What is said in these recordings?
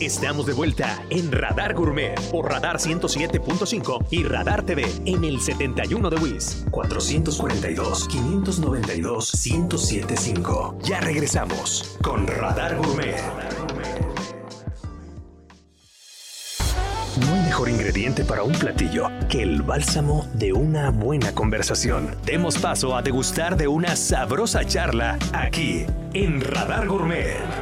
Estamos de vuelta en Radar Gourmet por Radar 107.5 y Radar TV en el 71 de WIS 442 592 1075. Ya regresamos con Radar Gourmet. No hay mejor ingrediente para un platillo que el bálsamo de una buena conversación. Demos paso a degustar de una sabrosa charla aquí en Radar Gourmet.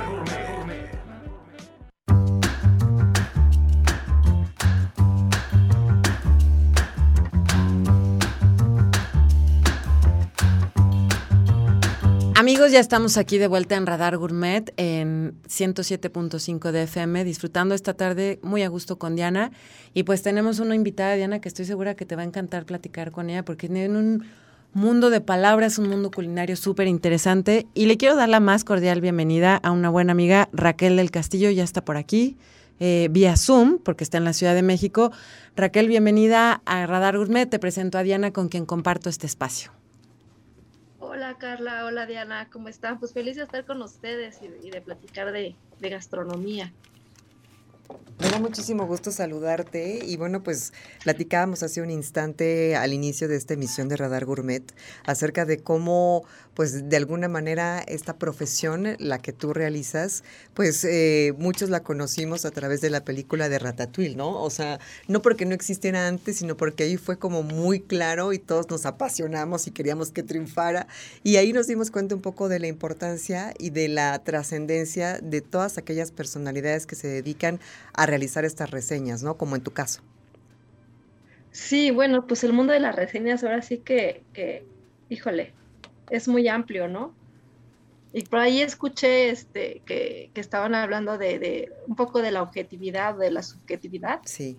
Ya estamos aquí de vuelta en Radar Gourmet en 107.5 de FM, disfrutando esta tarde muy a gusto con Diana. Y pues tenemos una invitada, Diana, que estoy segura que te va a encantar platicar con ella porque tiene un mundo de palabras, un mundo culinario súper interesante. Y le quiero dar la más cordial bienvenida a una buena amiga, Raquel del Castillo, ya está por aquí. Eh, vía Zoom, porque está en la Ciudad de México. Raquel, bienvenida a Radar Gourmet. Te presento a Diana, con quien comparto este espacio. Hola Carla, hola Diana, ¿cómo están? Pues feliz de estar con ustedes y de, platicar de, de gastronomía. Me da muchísimo gusto saludarte y bueno, pues platicábamos hace un instante al inicio de esta emisión de Radar Gourmet acerca de cómo pues de alguna manera esta profesión, la que tú realizas, pues eh, muchos la conocimos a través de la película de Ratatouille, ¿no? O sea, no porque no existiera antes, sino porque ahí fue como muy claro y todos nos apasionamos y queríamos que triunfara. Y ahí nos dimos cuenta un poco de la importancia y de la trascendencia de todas aquellas personalidades que se dedican a realizar estas reseñas, ¿no? Como en tu caso. Sí, bueno, pues el mundo de las reseñas ahora sí que, que híjole, es muy amplio, ¿no? Y por ahí escuché este, que, estaban hablando de, un poco de la objetividad, de la subjetividad. Sí.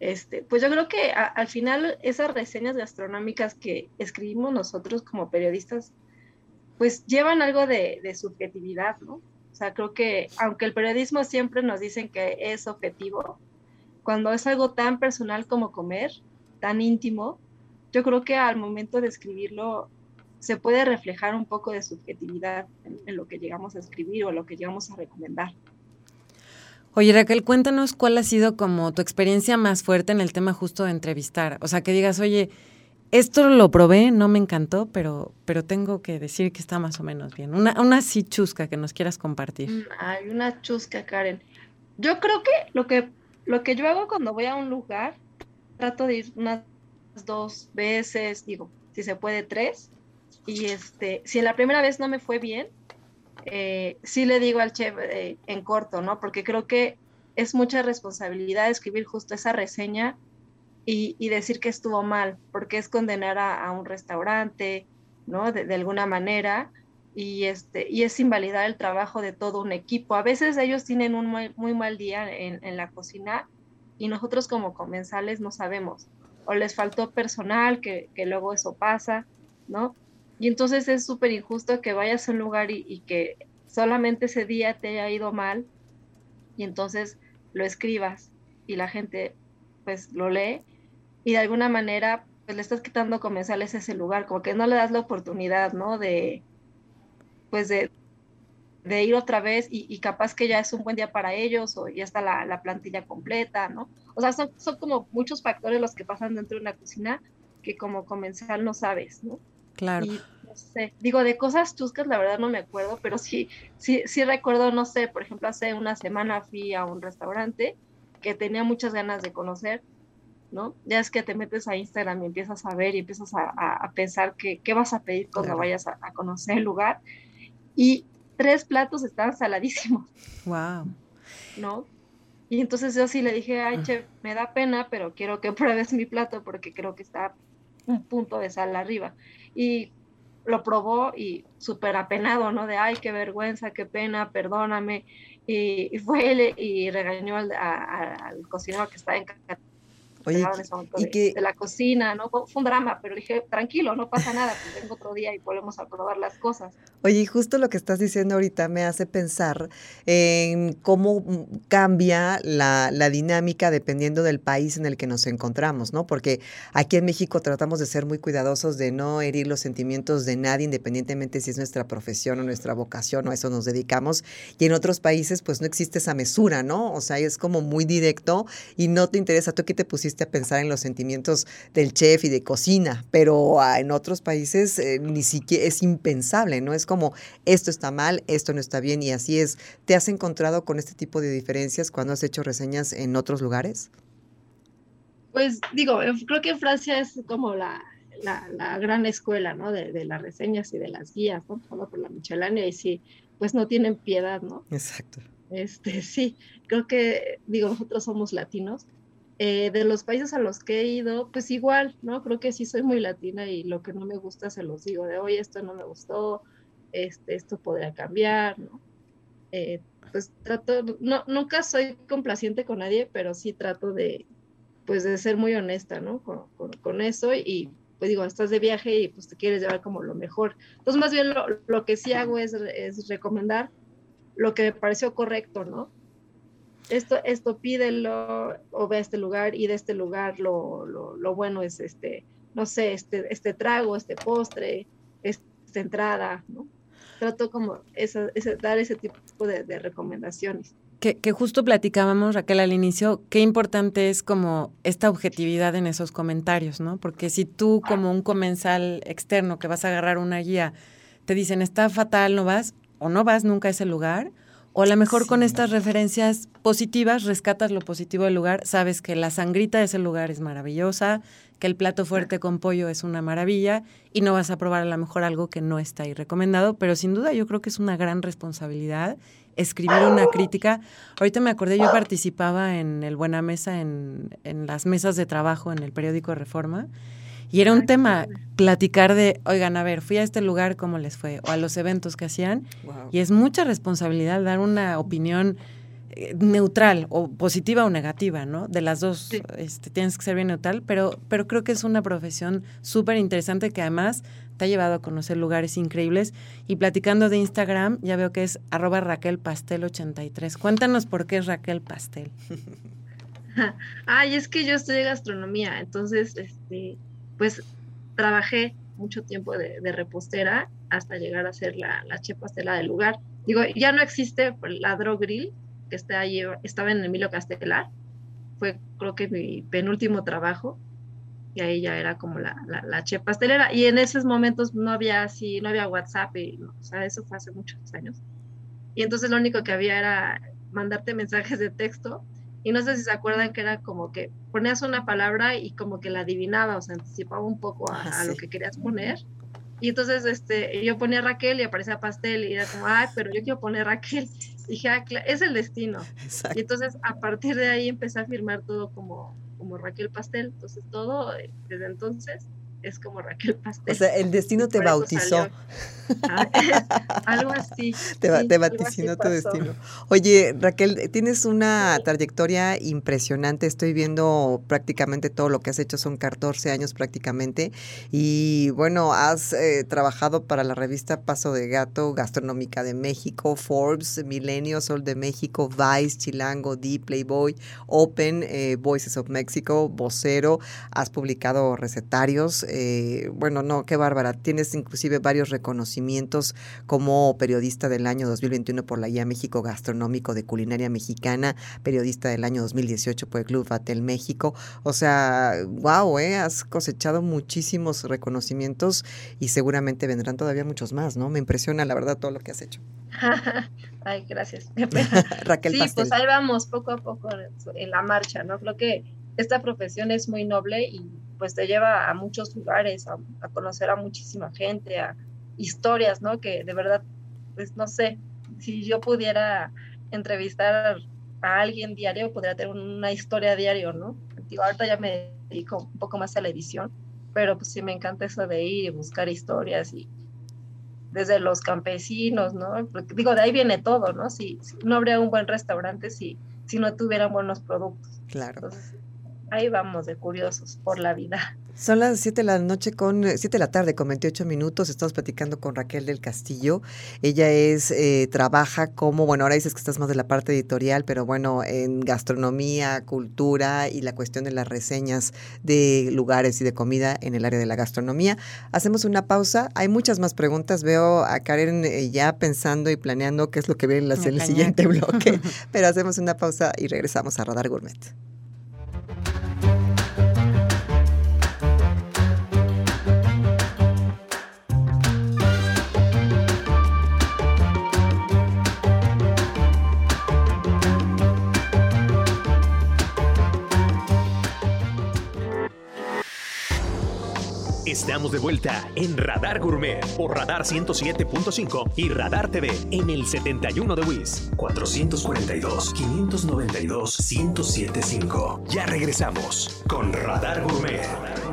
Este, pues yo creo que al final esas reseñas gastronómicas que escribimos nosotros como periodistas, pues llevan algo de, de subjetividad, ¿no? O sea, creo que aunque el periodismo siempre nos dicen que es objetivo, cuando es algo tan personal como comer, tan íntimo, yo creo que al momento de escribirlo se puede reflejar un poco de subjetividad en, lo que llegamos a escribir o lo que llegamos a recomendar. Oye Raquel, cuéntanos cuál ha sido como tu experiencia más fuerte en el tema justo de entrevistar. O sea, que digas, oye, esto lo probé, no me encantó, pero, pero tengo que decir que está más o menos bien. Una, una sí chusca que nos quieras compartir. Mm, hay una chusca, Karen. Yo creo que lo que lo que yo hago cuando voy a un lugar, trato de ir unas dos veces, digo, si se puede tres. Y este, si en la primera vez no me fue bien, eh, sí le digo al chef eh, en corto, ¿no? Porque creo que es mucha responsabilidad escribir justo esa reseña y, decir que estuvo mal, porque es condenar a, un restaurante, ¿no? De, alguna manera, y, este, y es invalidar el trabajo de todo un equipo. A veces ellos tienen un muy, mal día en, la cocina y nosotros como comensales no sabemos, o les faltó personal, que, luego eso pasa, ¿no? Y entonces es súper injusto que vayas a un lugar y, y que solamente ese día te haya ido mal y entonces lo escribas y la gente pues lo lee y de alguna manera pues le estás quitando comensales ese lugar, como que no le das la oportunidad, ¿no? De, pues de, ir otra vez y, capaz que ya es un buen día para ellos o ya está la, plantilla completa, ¿no? O sea, son, son, como muchos factores los que pasan dentro de una cocina que como comensal no sabes, ¿no? Claro. Y, no sé, digo, de cosas chuscas la verdad no me acuerdo, pero sí, sí, sí recuerdo, no sé, por ejemplo, hace una semana fui a un restaurante que tenía muchas ganas de conocer ¿no? Ya es que te metes a Instagram y empiezas a ver y empiezas a, pensar que, qué vas a pedir cuando vayas a, conocer el lugar. Y tres platos estaban saladísimos. Wow. ¿No? Y entonces yo sí le dije, ay, ah. chef, me da pena, pero quiero que pruebes mi plato porque creo que está un punto de sal arriba. Y lo probó y súper apenado, ¿no? De, ay, qué vergüenza, qué pena, perdóname. Y, fue él y regañó al, al cocinero que estaba en Oye, de, de, la cocina, ¿no? Fue un drama, pero dije, tranquilo, no pasa nada, pues vengo otro día y volvemos a probar las cosas. Oye, y justo lo que estás diciendo ahorita me hace pensar en cómo cambia la, la, dinámica dependiendo del país en el que nos encontramos, ¿no? Porque aquí en México tratamos de ser muy cuidadosos de no herir los sentimientos de nadie, independientemente si es nuestra profesión o nuestra vocación o a eso nos dedicamos. Y en otros países, pues no existe esa mesura, ¿no? O sea, es como muy directo y no te interesa. Tú aquí te pusiste a pensar en los sentimientos del chef y de cocina, pero ah, en otros países eh, ni siquiera es impensable, ¿no? Es como esto está mal, esto no está bien y así es. ¿Te has encontrado con este tipo de diferencias cuando has hecho reseñas en otros lugares? Pues digo, creo que Francia es como la, la, gran escuela, ¿no? De, las reseñas y de las guías, ¿no? por la Michelania y sí, pues no tienen piedad, ¿no? Exacto. Este, sí, creo que, digo, nosotros somos latinos. Eh, de los países a los que he ido, pues igual, ¿no? Creo que sí soy muy latina y lo que no me gusta se los digo de, hoy esto no me gustó, este, esto podría cambiar, ¿no? Eh, pues trato, no, nunca soy complaciente con nadie, pero sí trato de, pues de ser muy honesta, ¿no? Con, con, eso y pues digo, estás de viaje y pues te quieres llevar como lo mejor. Entonces más bien lo, lo que sí hago es, es, recomendar lo que me pareció correcto, ¿no? Esto, esto pídelo o ve a este lugar y de este lugar lo, lo, lo bueno es este, no sé, este, este trago, este postre, esta entrada, ¿no? trato como esa, dar ese tipo de, recomendaciones. Que, que, justo platicábamos, Raquel, al inicio, qué importante es como esta objetividad en esos comentarios, ¿no? Porque si tú como un comensal externo que vas a agarrar una guía, te dicen está fatal, no vas, o no vas nunca a ese lugar, o a lo mejor con estas referencias positivas rescatas lo positivo del lugar, sabes que la sangrita de ese lugar es maravillosa, que el plato fuerte con pollo es una maravilla y no vas a probar a lo mejor algo que no está ahí recomendado, pero sin duda yo creo que es una gran responsabilidad escribir una crítica. Ahorita me acordé, yo participaba en el Buena Mesa, en, en las mesas de trabajo en el periódico Reforma y era un tema platicar de, oigan, a ver, fui a este lugar, ¿cómo les fue? O a los eventos que hacían. Y es mucha responsabilidad dar una opinión eh, neutral o positiva o negativa, ¿no? De las dos este, tienes que ser bien neutral, pero, pero creo que es una profesión súper interesante que además te ha llevado a conocer lugares increíbles. Y platicando de Instagram, ya veo que es arroba Raquel Pastel 83. Cuéntanos por qué es Raquel Pastel. Ay, es que yo estudié gastronomía, entonces, este, pues trabajé mucho tiempo de, repostera hasta llegar a ser la, la chef pastela del lugar. Digo, ya no existe la Grill, que está ahí, estaba en Emilio Castelar. Fue creo que mi penúltimo trabajo. Y ahí ya era como la, la, chef pastelera. Y en esos momentos no había así, no había WhatsApp. Y, o sea, eso fue hace muchos años. Y entonces lo único que había era mandarte mensajes de texto y no sé si se acuerdan que era como que ponías una palabra y como que la adivinaba, o sea, anticipaba un poco a, lo que querías poner. Y entonces este, yo ponía Raquel y aparecía pastel y era como, ay, pero yo quiero poner Raquel. Y dije, ah, es el destino. Y entonces a partir de ahí empecé a firmar todo como, como Raquel Pastel. Entonces todo, eh, desde entonces, es como Raquel Pastel. O sea, el destino te bautizó. Ah, algo así. Te, te vaticinó tu destino. Oye, Raquel, tienes una trayectoria impresionante. Estoy viendo prácticamente todo lo que has hecho, son 14 años prácticamente. Y bueno, has eh, trabajado para la revista Paso de Gato, Gastronómica de México, Forbes, Milenio, Sol de México, Vice, Chilango, D, Playboy, Open, eh, Voices of Mexico, Vocero. Has publicado recetarios eh, bueno, no, qué bárbara. Tienes inclusive varios reconocimientos como periodista del año 2021 por la Guía México Gastronómico de Culinaria Mexicana, periodista del año 2018 por el Club Batel México. O sea, wow, eh, has cosechado muchísimos reconocimientos y seguramente vendrán todavía muchos más, ¿no? Me impresiona la verdad todo lo que has hecho. Ay, gracias. Raquel sí, pues ahí vamos poco a poco en la marcha, ¿no? Creo que esta profesión es muy noble y pues te lleva a muchos lugares, a, conocer a muchísima gente, a historias, ¿no? Que de verdad, pues no sé, si yo pudiera entrevistar a alguien diario, podría tener una historia diario, ¿no? Digo, ahorita ya me dedico un poco más a la edición, pero pues sí me encanta eso de ir y buscar historias y desde los campesinos, ¿no? Porque, digo, de ahí viene todo, ¿no? Si, no habría un buen restaurante si, si no tuvieran buenos productos. Claro ahí vamos de curiosos por la vida. Son las 7 de la noche con 7 de la tarde con 28 minutos. Estamos platicando con Raquel del Castillo. Ella es eh, trabaja como, bueno, ahora dices que estás más de la parte editorial, pero bueno, en gastronomía, cultura y la cuestión de las reseñas de lugares y de comida en el área de la gastronomía. Hacemos una pausa. Hay muchas más preguntas. Veo a Karen eh, ya pensando y planeando qué es lo que viene en el siguiente bloque, pero hacemos una pausa y regresamos a Radar Gourmet. Estamos de vuelta en Radar Gourmet por Radar 107.5 y Radar TV en el 71 de WIS 442 592 1075. Ya regresamos con Radar Gourmet.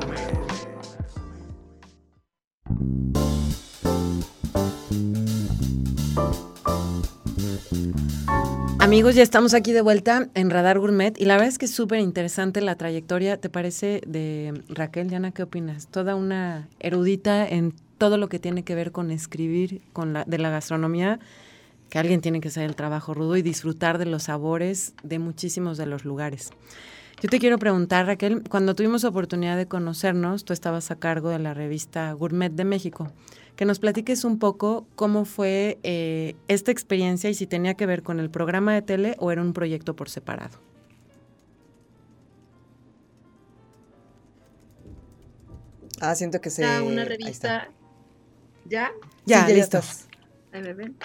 Amigos, ya estamos aquí de vuelta en Radar Gourmet y la verdad es que es súper interesante la trayectoria, ¿te parece, de Raquel? Diana, ¿qué opinas? Toda una erudita en todo lo que tiene que ver con escribir con la, de la gastronomía, que alguien tiene que hacer el trabajo rudo y disfrutar de los sabores de muchísimos de los lugares. Yo te quiero preguntar, Raquel, cuando tuvimos oportunidad de conocernos, tú estabas a cargo de la revista Gourmet de México que nos platiques un poco cómo fue eh, esta experiencia y si tenía que ver con el programa de tele o era un proyecto por separado. Ah, siento que se... Era una revista... ¿Ya? Ya, sí, ya listos. Ahí me ven.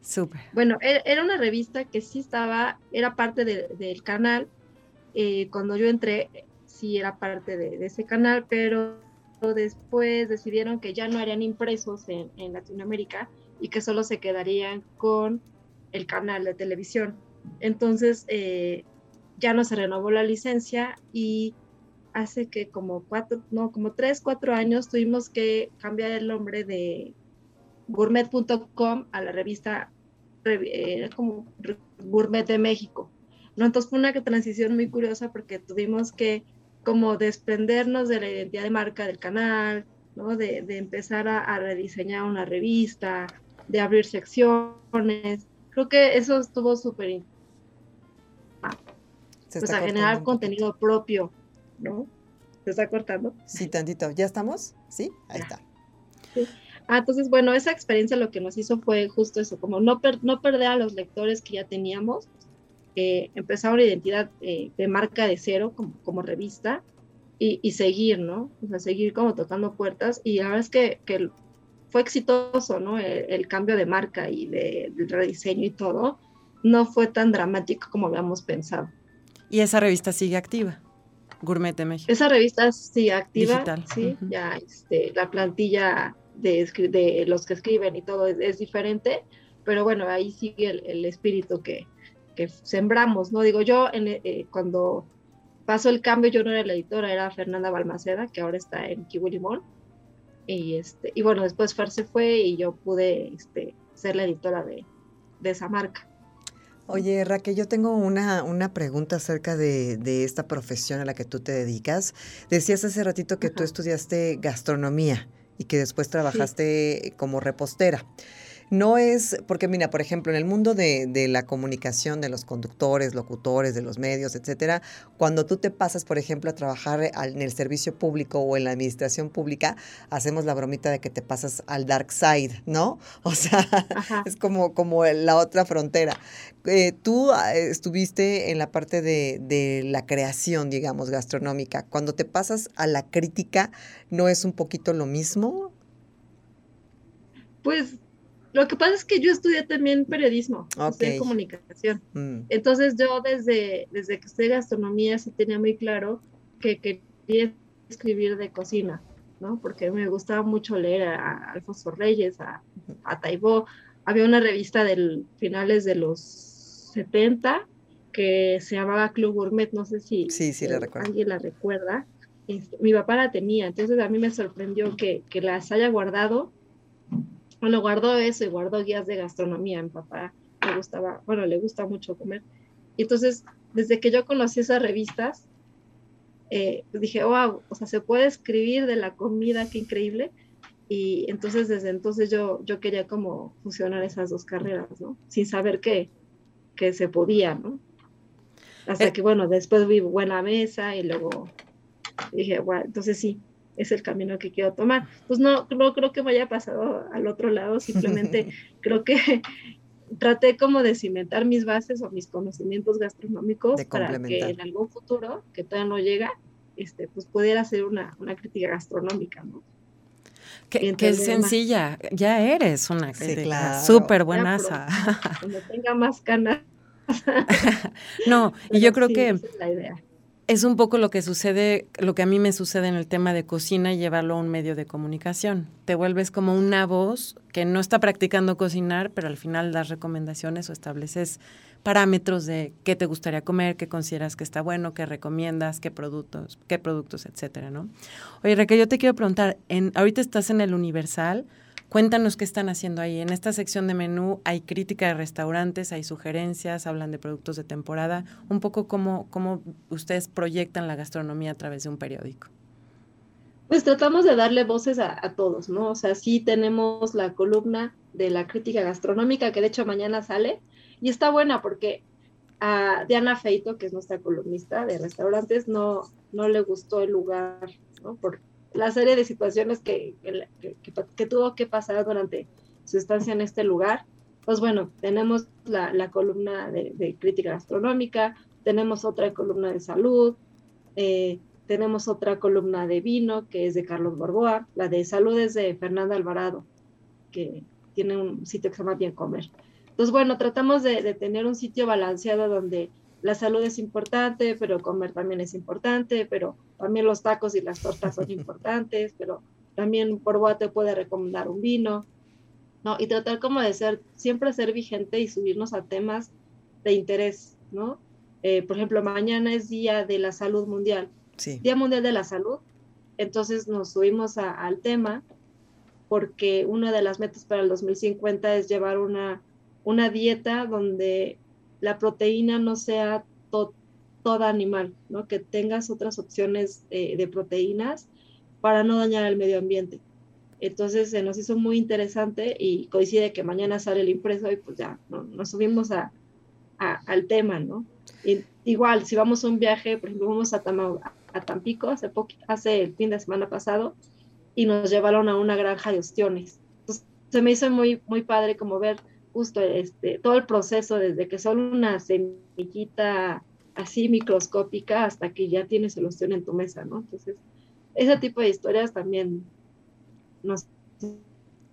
Súper. Bueno, e-, era una revista que sí estaba, era parte del canal. Eh, cuando yo entré, sí era parte de ese canal, pero después decidieron que ya no harían impresos en, Latinoamérica y que solo se quedarían con el canal de televisión. Entonces eh, ya no se renovó la licencia y hace que como cuatro, no, como tres, cuatro años tuvimos que cambiar el nombre de gourmet.com a la revista eh, como Gourmet de México. ¿No? Entonces fue una transición muy curiosa porque tuvimos que como desprendernos de la identidad de marca del canal, ¿no? de, empezar a, rediseñar una revista, de abrir secciones. Creo que eso estuvo súper pues a generar contenido propio, ¿no? ¿Se está cortando? Sí, tantito. ¿Ya estamos? ¿Sí? Ahí está. Ah, entonces, bueno, esa experiencia lo que nos hizo fue justo eso, como no, no perder a los lectores que ya teníamos, eh, empezar una identidad eh, de marca de cero como, como revista y, seguir, ¿no? O sea, seguir como tocando puertas y la verdad es que, que fue exitoso, ¿no? El, cambio de marca y de, rediseño y todo no fue tan dramático como habíamos pensado. ¿Y esa revista sigue activa? Gourmet de México. Esa revista sigue activa, Digital. sí, ya este, la plantilla de, de, los que escriben y todo es, diferente, pero bueno, ahí sigue el, el espíritu que, que sembramos, ¿no? Digo, yo en, eh, cuando pasó el cambio, yo no era la editora, era Fernanda Balmaceda, que ahora está en Kiwi Limón. Y, este, y bueno, después Fer se fue y yo pude este, ser la editora de, de esa marca. Oye, Raquel, yo tengo una, una pregunta acerca de, de, esta profesión a la que tú te dedicas. Decías hace ratito que tú estudiaste gastronomía y que después trabajaste como repostera. No es, porque mira, por ejemplo, en el mundo de, la comunicación, de los conductores, locutores, de los medios, etcétera, cuando tú te pasas, por ejemplo, a trabajar en el servicio público o en la administración pública, hacemos la bromita de que te pasas al dark side, ¿no? O sea, es como, como la otra frontera. Eh, tú ah, estuviste en la parte de, de la creación, digamos, gastronómica. Cuando te pasas a la crítica, ¿no es un poquito lo mismo? Pues lo que pasa es que yo estudié también periodismo, estudié comunicación. Mm. Entonces yo desde, desde que estudié gastronomía sí tenía muy claro que quería escribir de cocina, ¿no? Porque me gustaba mucho leer a, Alfonso Reyes, a, a Taibó. Había una revista del finales de los 70 que se llamaba Club Gourmet, no sé si sí, sí, la alguien la recuerda. Este, mi papá la tenía, entonces a mí me sorprendió que, que las haya guardado bueno, guardó eso y guardó guías de gastronomía. Mi papá le gustaba, bueno, le gusta mucho comer. Y entonces, desde que yo conocí esas revistas, eh, pues dije, wow, o sea, se puede escribir de la comida, qué increíble. Y entonces desde entonces yo, yo quería como fusionar esas dos carreras, ¿no? Sin saber que, que se podía, ¿no? Hasta eh. que, bueno, después vi Buena Mesa y luego dije, bueno, entonces sí, es el camino que quiero tomar. Pues no, no creo que me haya pasado al otro lado, simplemente creo que traté como de cimentar mis bases o mis conocimientos gastronómicos para que en algún futuro, que todavía no llega, este, pues pudiera hacer una, una crítica gastronómica, ¿no? Que, es sencilla, ya eres una crítica súper buenaza. Cuando tenga más canas. no, y yo creo que... es la idea es un poco lo que sucede, lo que a mí me sucede en el tema de cocina y llevarlo a un medio de comunicación. Te vuelves como una voz que no está practicando cocinar, pero al final das recomendaciones o estableces parámetros de qué te gustaría comer, qué consideras que está bueno, qué recomiendas, qué productos, qué productos, etcétera, ¿no? Oye, Raquel, yo te quiero preguntar, ahorita estás en el Universal, Cuéntanos qué están haciendo ahí. En esta sección de menú hay crítica de restaurantes, hay sugerencias, hablan de productos de temporada. Un poco cómo, cómo ustedes proyectan la gastronomía a través de un periódico. Pues tratamos de darle voces a, todos, ¿no? O sea, sí tenemos la columna de la crítica gastronómica, que de hecho mañana sale, y está buena porque a Diana Feito, que es nuestra columnista de restaurantes, no, no le gustó el lugar, ¿no? Por, la serie de situaciones que, que, tuvo que pasar durante su estancia en este lugar. Pues bueno, tenemos la, columna de, crítica gastronómica, tenemos otra columna de salud, eh, tenemos otra columna de vino que es de Carlos Borboa, la de salud es de Fernanda Alvarado, que tiene un sitio que se llama Bien Comer. Entonces, bueno, tratamos de, de tener un sitio balanceado donde la salud es importante, pero comer también es importante, pero también los tacos y las tortas son importantes, pero también por te puede recomendar un vino, ¿no? Y tratar como de ser, siempre ser vigente y subirnos a temas de interés, ¿no? Eh, por ejemplo, mañana es Día de la Salud Mundial, Día Mundial de la Salud, entonces nos subimos al tema porque una de las metas para el 2050 es llevar una, una dieta donde la proteína no sea toda animal, ¿no? que tengas otras opciones eh, de proteínas para no dañar al medio ambiente. Entonces se nos hizo muy interesante y coincide que mañana sale el impreso y pues ya nos subimos a, al tema, ¿no? igual, si vamos a un viaje, por ejemplo, vamos a, a Tampico hace, hace el fin de semana pasado y nos llevaron a una granja de ostiones. Entonces se me hizo muy, muy padre como ver justo este, todo el proceso desde que son una semillita así microscópica hasta que ya tienes solución en tu mesa, ¿no? Entonces, ese tipo de historias también nos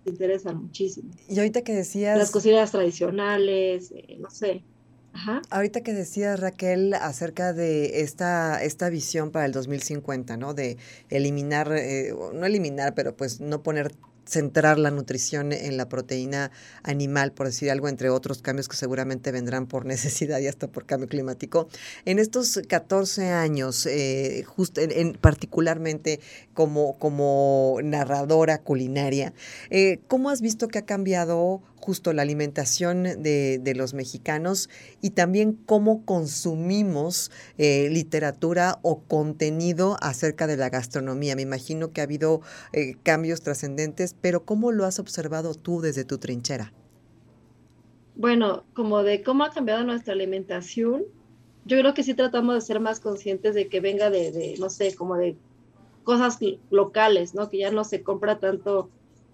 interesan muchísimo. Y ahorita que decías... Las cocinas tradicionales, eh, no sé. Ajá. Ahorita que decías, Raquel, acerca de esta, esta visión para el 2050, ¿no? De eliminar, eh, no eliminar, pero pues no poner centrar la nutrición en la proteína animal, por decir algo, entre otros cambios que seguramente vendrán por necesidad y hasta por cambio climático. En estos 14 años, eh, en, particularmente como, como narradora culinaria, eh, ¿cómo has visto que ha cambiado justo la alimentación de, los mexicanos y también cómo consumimos eh, literatura o contenido acerca de la gastronomía. Me imagino que ha habido eh, cambios trascendentes, pero ¿cómo lo has observado tú desde tu trinchera? Bueno, como de cómo ha cambiado nuestra alimentación, yo creo que sí tratamos de ser más conscientes de que venga de, de no sé, como de cosas locales, ¿no? Que ya no se compra tanto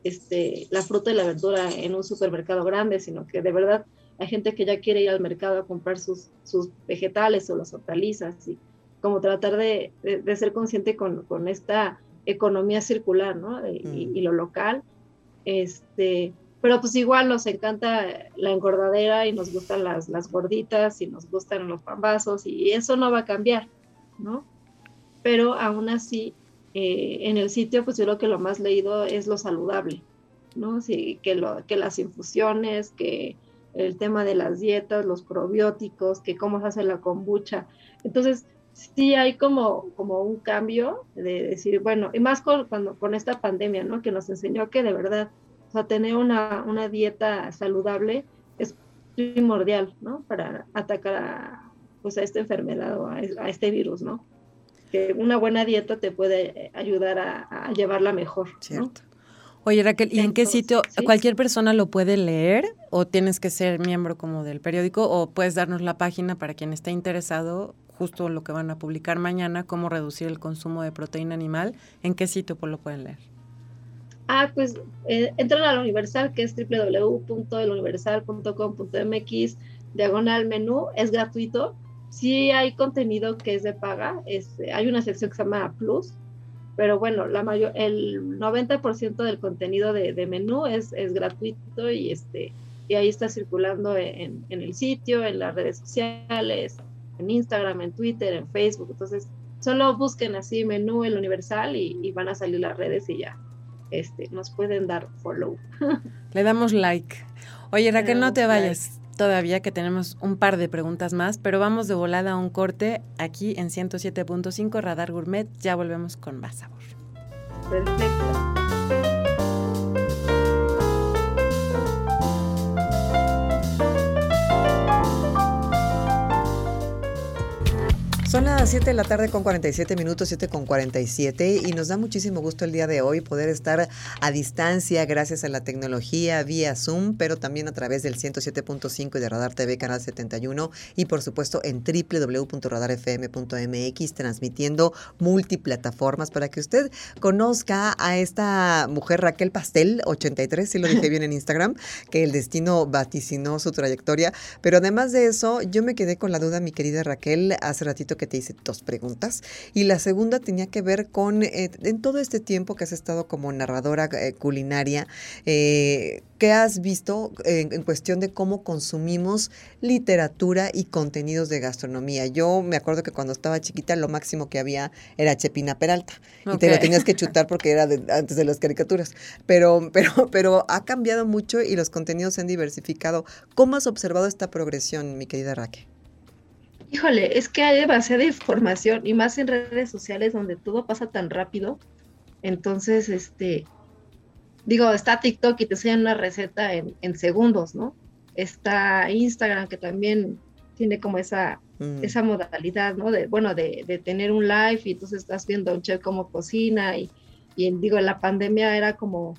este, la fruta y la verdura en un supermercado grande, sino que de verdad hay gente que ya quiere ir al mercado a comprar sus, sus vegetales o las hortalizas y como tratar de, de, ser consciente con, con, esta economía circular, ¿no? Y, y, lo local. Este, pero pues igual nos encanta la engordadera y nos gustan las, las gorditas y nos gustan los pambazos y eso no va a cambiar, ¿no? Pero aún así eh, en el sitio, pues yo creo que lo más leído es lo saludable, ¿no? Sí, que, lo, que las infusiones, que el tema de las dietas, los probióticos, que cómo se hace la kombucha. Entonces, sí hay como, como un cambio de decir, bueno, y más con, cuando, con esta pandemia, ¿no? Que nos enseñó que de verdad, o sea, tener una, una dieta saludable es primordial, ¿no? Para atacar a, pues a esta enfermedad o a, a este virus, ¿no? Que una buena dieta te puede ayudar a, llevarla mejor. Cierto. Oye, Raquel, ¿y en qué sitio? ¿Cualquier persona lo puede leer o tienes que ser miembro como del periódico o puedes darnos la página para quien esté interesado, justo lo que van a publicar mañana, cómo reducir el consumo de proteína animal? ¿En qué sitio lo pueden leer? Ah, pues eh, entran a la Universal, que es www.eluniversal.com.mx, diagonal menú, es gratuito. Sí hay contenido que es de paga, este, hay una sección que se llama Plus, pero bueno, la mayor, el 90% del contenido de, menú es, es, gratuito y, este, y ahí está circulando en, en, el sitio, en las redes sociales, en Instagram, en Twitter, en Facebook. Entonces, solo busquen así menú el universal y, y van a salir las redes y ya este, nos pueden dar follow. Le damos like. Oye, Raquel, no te vayas todavía que tenemos un par de preguntas más, pero vamos de volada a un corte aquí en 107.5 Radar Gourmet. Ya volvemos con más sabor. Perfecto. Son las 7 de la tarde con 47 minutos, 7 con 47, y nos da muchísimo gusto el día de hoy poder estar a distancia gracias a la tecnología vía Zoom, pero también a través del 107.5 y de Radar TV Canal 71 y por supuesto en www.radarfm.mx transmitiendo multiplataformas. Para que usted conozca a esta mujer Raquel Pastel, 83, si lo dije bien en Instagram, que el destino vaticinó su trayectoria, pero además de eso, yo me quedé con la duda, mi querida Raquel, hace ratito que te hice dos preguntas. Y la segunda tenía que ver con, eh, en todo este tiempo que has estado como narradora eh, culinaria, eh, ¿qué has visto en, cuestión de cómo consumimos literatura y contenidos de gastronomía? Yo me acuerdo que cuando estaba chiquita lo máximo que había era Chepina Peralta. Y te lo tenías que chutar porque era antes de las caricaturas. Pero, pero, pero ha cambiado mucho y los contenidos se han diversificado. ¿Cómo has observado esta progresión, mi querida Raquel? Híjole, es que hay demasiada información y más en redes sociales donde todo pasa tan rápido. Entonces, este, digo, está TikTok y te enseñan una receta en, segundos, ¿no? Está Instagram que también tiene como esa, mm. esa modalidad, ¿no? De, bueno, de, tener un live y entonces estás viendo a un chef cómo cocina y, y digo, la pandemia era como,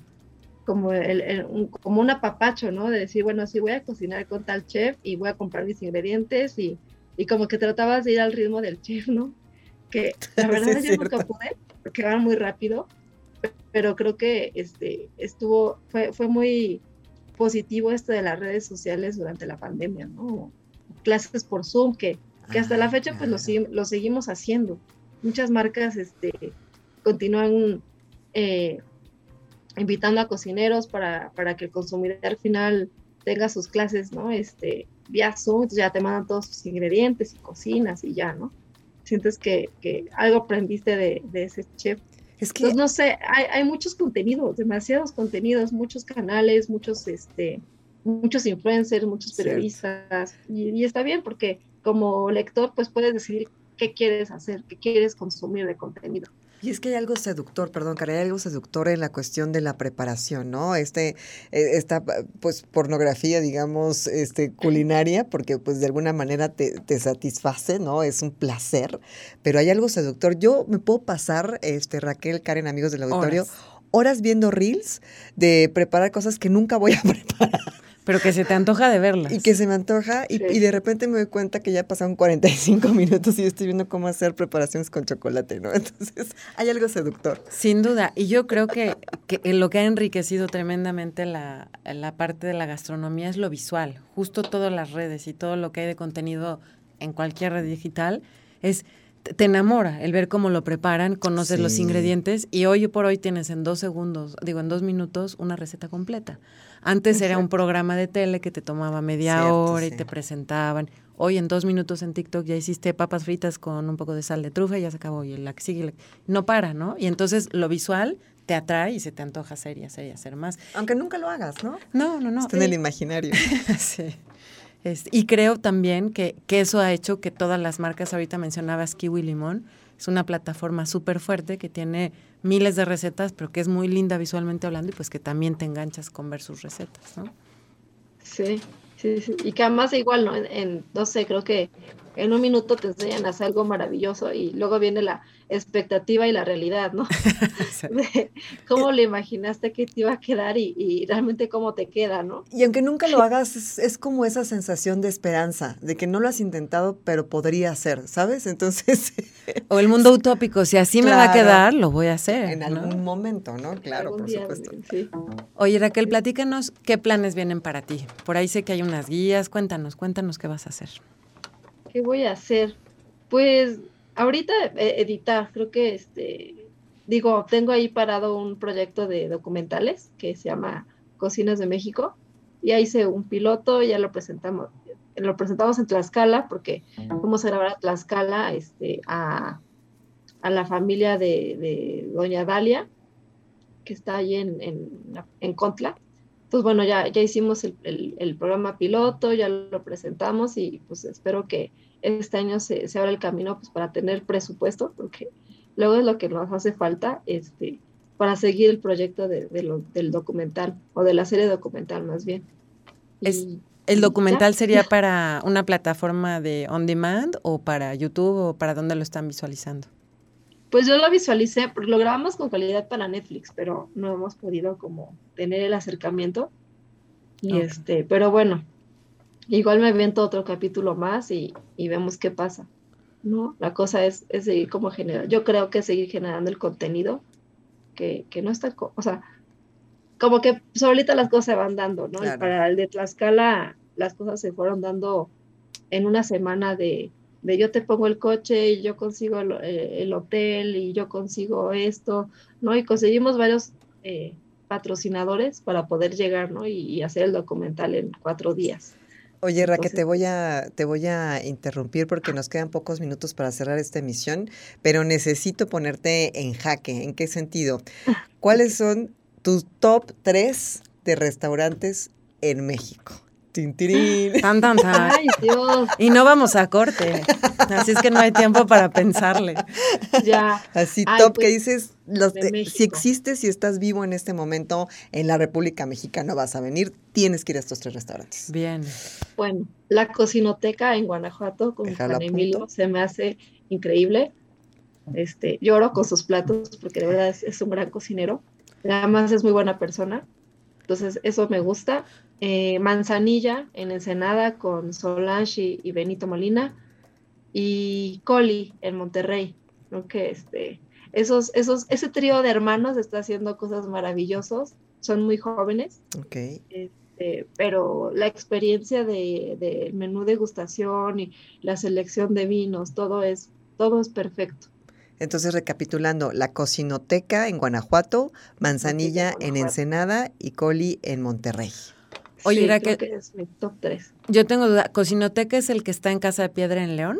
como, el, un, como un apapacho, ¿no? De decir, bueno, sí voy a cocinar con tal chef y voy a comprar mis ingredientes y y como que tratabas de ir al ritmo del chef, ¿no? Que la verdad yo nunca pude, porque va muy rápido, pero creo que este, estuvo, fue, fue muy positivo esto de las redes sociales durante la pandemia, ¿no? Clases por Zoom, que, que hasta la ah, fecha pues lo, lo, seguimos haciendo. Muchas marcas este, continúan eh, invitando a cocineros para, para que el consumidor al final tenga sus clases, ¿no? Este, vía Zoom, ya te mandan todos sus ingredientes y cocinas y ya, ¿no? Sientes que, que algo aprendiste de, de, ese chef. Es que... no sé, hay, hay, muchos contenidos, demasiados contenidos, muchos canales, muchos, este, muchos influencers, muchos periodistas, y, y, está bien porque como lector pues puedes decidir qué quieres hacer, qué quieres consumir de contenido. Y es que hay algo seductor, perdón, Karen, hay algo seductor en la cuestión de la preparación, ¿no? Este, eh, esta, pues, pornografía, digamos, este, culinaria, porque, pues, de alguna manera te, te, satisface, ¿no? Es un placer, pero hay algo seductor. Yo me puedo pasar, este, Raquel, Karen, amigos del auditorio, horas viendo reels de preparar cosas que nunca voy a preparar. Pero que se te antoja de verlas. Y que se me antoja y, de repente me doy cuenta que ya pasaron 45 minutos y yo estoy viendo cómo hacer preparaciones con chocolate, ¿no? Entonces hay algo seductor. Sin duda. Y yo creo que, que lo que ha enriquecido tremendamente la, la parte de la gastronomía es lo visual. Justo todas las redes y todo lo que hay de contenido en cualquier red digital es te enamora el ver cómo lo preparan, conoces los ingredientes y hoy por hoy tienes en dos segundos, digo en dos minutos, una receta completa. Antes era un programa de tele que te tomaba media hora y te presentaban. Hoy en dos minutos en TikTok ya hiciste papas fritas con un poco de sal de trufa y ya se acabó. Y la que sigue, no para, ¿no? Y entonces lo visual te atrae y se te antoja hacer y hacer y hacer más. Aunque nunca lo hagas, ¿no? No, no, no. Está en el imaginario. sí. y creo también que, que, eso ha hecho que todas las marcas, ahorita mencionabas Kiwi Limón, es una plataforma súper fuerte que tiene miles de recetas, pero que es muy linda visualmente hablando y pues que también te enganchas con ver sus recetas, ¿no? Sí, sí, sí. Y que además igual, ¿no? En, no sé, creo que en un minuto te enseñan a hacer algo maravilloso y luego viene la expectativa y la realidad, ¿no? De cómo le imaginaste que te iba a quedar y, realmente cómo te queda, ¿no? Y aunque nunca lo hagas, es, como esa sensación de esperanza, de que no lo has intentado, pero podría ser, ¿sabes? Entonces... o el mundo utópico, si así me va a quedar, lo voy a hacer. En algún momento, ¿no? Claro, por supuesto. Sí. Oye, Raquel, platícanos qué planes vienen para ti. Por ahí sé que hay unas guías, cuéntanos, cuéntanos qué vas a hacer. ¿Qué voy a hacer? Pues ahorita eh, editar, creo que este, digo, tengo ahí parado un proyecto de documentales que se llama Cocinas de México y ahí hice un piloto, ya lo presentamos, lo presentamos en Tlaxcala porque vamos a grabar a Tlaxcala este, a, la familia de, Doña Dalia, que está allí en, en, en Contla. Entonces, bueno, ya, ya hicimos el, programa piloto, ya lo presentamos y pues espero que este año se, se abra el camino pues, para tener presupuesto, porque luego es lo que nos hace falta este, para seguir el proyecto de, del documental o de la serie documental más bien. ¿El documental sería para una plataforma de on demand o para YouTube o para dónde lo están visualizando? Pues yo lo visualicé, porque lo grabamos con calidad para Netflix, pero no hemos podido como tener el acercamiento. Y este, pero bueno, igual me aviento otro capítulo más y, vemos qué pasa. ¿No? La cosa es, seguir como generar. Yo creo que seguir generando el contenido que, no está, o sea, como que solita las cosas se van dando, ¿no? Para el de Tlaxcala, las cosas se fueron dando en una semana de, de yo te pongo el coche y yo consigo el, eh, hotel y yo consigo esto, ¿no? Y conseguimos varios eh, patrocinadores para poder llegar, ¿no? Y, hacer el documental en cuatro días. Oye, Raquel, te voy a te voy a interrumpir porque nos quedan pocos minutos para cerrar esta emisión, pero necesito ponerte en jaque. ¿En qué sentido? ¿Cuáles son tus top tres de restaurantes en México? Tan, tan, tan. Ay, Dios. Y no vamos a corte. Así es que no hay tiempo para pensarle. Ya. Así top que pues, dices, los si existes, si estás vivo en este momento en la República Mexicana, vas a venir, tienes que ir a estos tres restaurantes. Bien. Bueno, la cocinoteca en Guanajuato con Juan Emilio se me hace increíble. Este, lloro con sus platos porque de verdad es un gran cocinero. Además es muy buena persona. Entonces, eso me gusta. Eh, Manzanilla en Ensenada con Solange y, Benito Molina. Y Coli en Monterrey. ¿no? Que este, esos, esos, ese trío de hermanos está haciendo cosas maravillosas. Son muy jóvenes. Okay. Este, pero la experiencia del de menú degustación y la selección de vinos, todo es, todo es perfecto. Entonces, recapitulando, la Cocinoteca en Guanajuato, Manzanilla en Ensenada y Coli en Monterrey. Oye, sí, creo que es mi top 3. Yo tengo duda, ¿Cocinoteca es el que está en Casa de Piedra en León?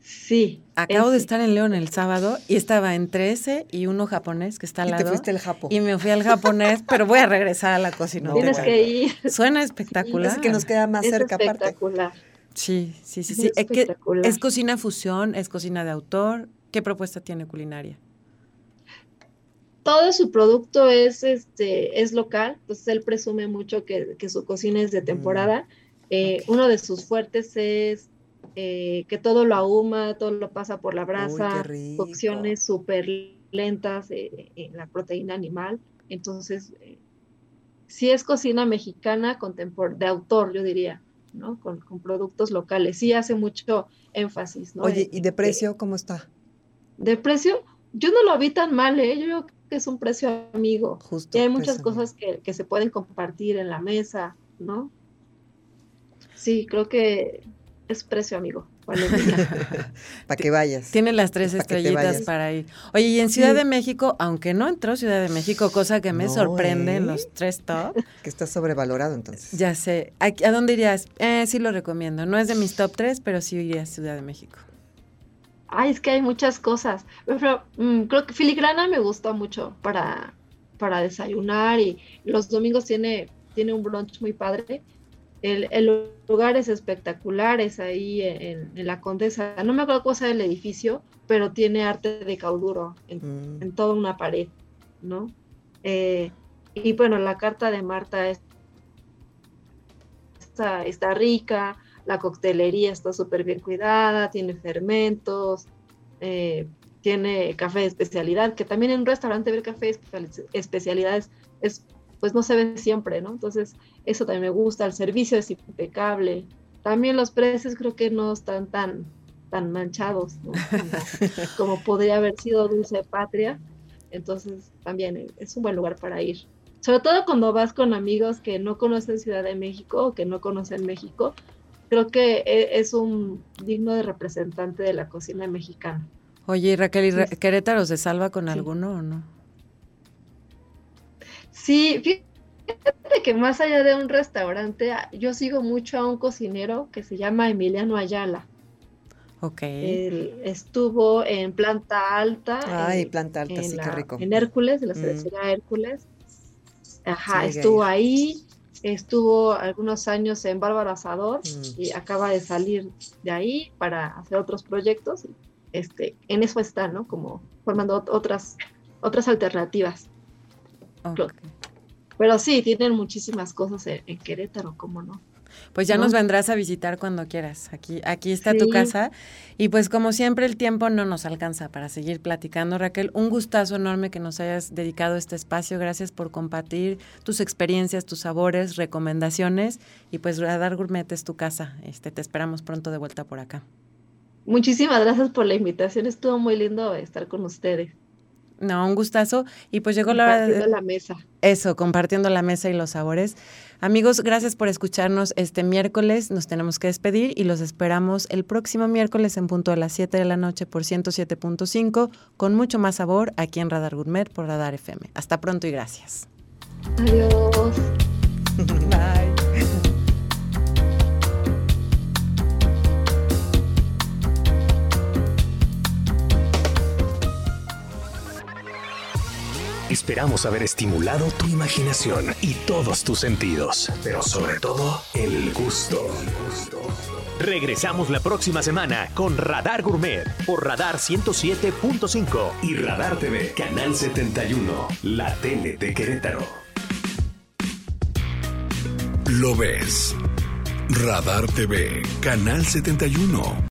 Sí. Acabo de estar en León el sábado y estaba entre ese y uno japonés que está al lado. Y te fuiste al Japo. Y me fui al japonés, pero voy a regresar a la cocina. Tienes que ir. Suena espectacular. es que nos queda más cerca espectacular. Sí, sí, sí, sí. Es, que es cocina fusión, es cocina de autor, ¿Qué propuesta tiene culinaria? Todo su producto es, este, es local, entonces él presume mucho que, su cocina es de mm, temporada. Eh, uno de sus fuertes es eh, que todo lo ahuma, todo lo pasa por la brasa, cocciones súper lentas eh, en la proteína animal. Entonces, sí es cocina mexicana con de autor, yo diría, ¿no? Con, productos locales. Sí hace mucho énfasis, ¿no? Oye, ¿y de precio cómo está? De precio, yo no lo vi tan mal, ¿eh? yo que es un precio amigo. Justo. Y hay muchas cosas que, que, se pueden compartir en la mesa, ¿no? Sí, creo que es precio amigo. para que vayas. Tiene las tres estrellitas para ir. Oye, y en Ciudad de México, aunque no entró Ciudad de México, cosa que me sorprende en ¿eh? los tres top. Que está sobrevalorado entonces. Ya sé. ¿A, ¿A, dónde irías? Eh, sí lo recomiendo. No es de mis top tres, pero sí iría a Ciudad de México. Ay, es que hay muchas cosas. Pero, mm, creo que filigrana me gustó mucho para, para desayunar y los domingos tiene, tiene un brunch muy padre. El, el lugar es espectacular, es ahí en, la Condesa. No me acuerdo cosa del edificio, pero tiene arte de cauduro en, mm. toda una pared, ¿no? Eh, y bueno, la carta de Marta es, está, está rica, la coctelería está súper bien cuidada, tiene fermentos, eh, tiene café de especialidad, que también en un restaurante ver café de especialidades es, pues no se ve siempre, ¿no? Entonces, eso también me gusta, el servicio es impecable. También los precios creo que no están tan, tan manchados como, podría haber sido Dulce Patria. Entonces, también es un buen lugar para ir. Sobre todo cuando vas con amigos que no conocen Ciudad de México o que no conocen México, creo que e, es un digno de representante de la cocina mexicana. Oye, Raquel, ¿y Querétaro se salva con alguno o no? Sí, fíjate que más allá de un restaurante, yo sigo mucho a un cocinero que se llama Emiliano Ayala. Ok. Él estuvo en planta alta. Ay, planta alta, sí, qué rico. En Hércules, de la cervecería mm. Hércules. Ajá, estuvo ahí. Estuvo algunos años en Bárbaro Asador mm. y acaba de salir de ahí para hacer otros proyectos. Este, en eso está, ¿no? Como formando otras, otras alternativas. Pero sí, tienen muchísimas cosas en, Querétaro, ¿cómo no? Pues ya nos vendrás a visitar cuando quieras. Aquí, aquí está tu casa. Y pues como siempre el tiempo no nos alcanza para seguir platicando. Raquel, un gustazo enorme que nos hayas dedicado este espacio. Gracias por compartir tus experiencias, tus sabores, recomendaciones. Y pues Radar Gourmet es tu casa. Este, te esperamos pronto de vuelta por acá. Muchísimas gracias por la invitación. Estuvo muy lindo estar con ustedes. No, un gustazo. Y pues llegó la hora de... la mesa. Eso, compartiendo la mesa y los sabores. Amigos, gracias por escucharnos este miércoles. Nos tenemos que despedir y los esperamos el próximo miércoles en punto a las 7 de la noche por 107.5 con mucho más sabor aquí en Radar Gourmet por Radar FM. Hasta pronto y gracias. Adiós. Esperamos haber estimulado tu imaginación y todos tus sentidos, pero sobre todo el gusto. Regresamos la próxima semana con Radar Gourmet por Radar 107.5 y Radar TV, Canal 71, la tele de Querétaro. Lo ves. Radar TV, Canal 71.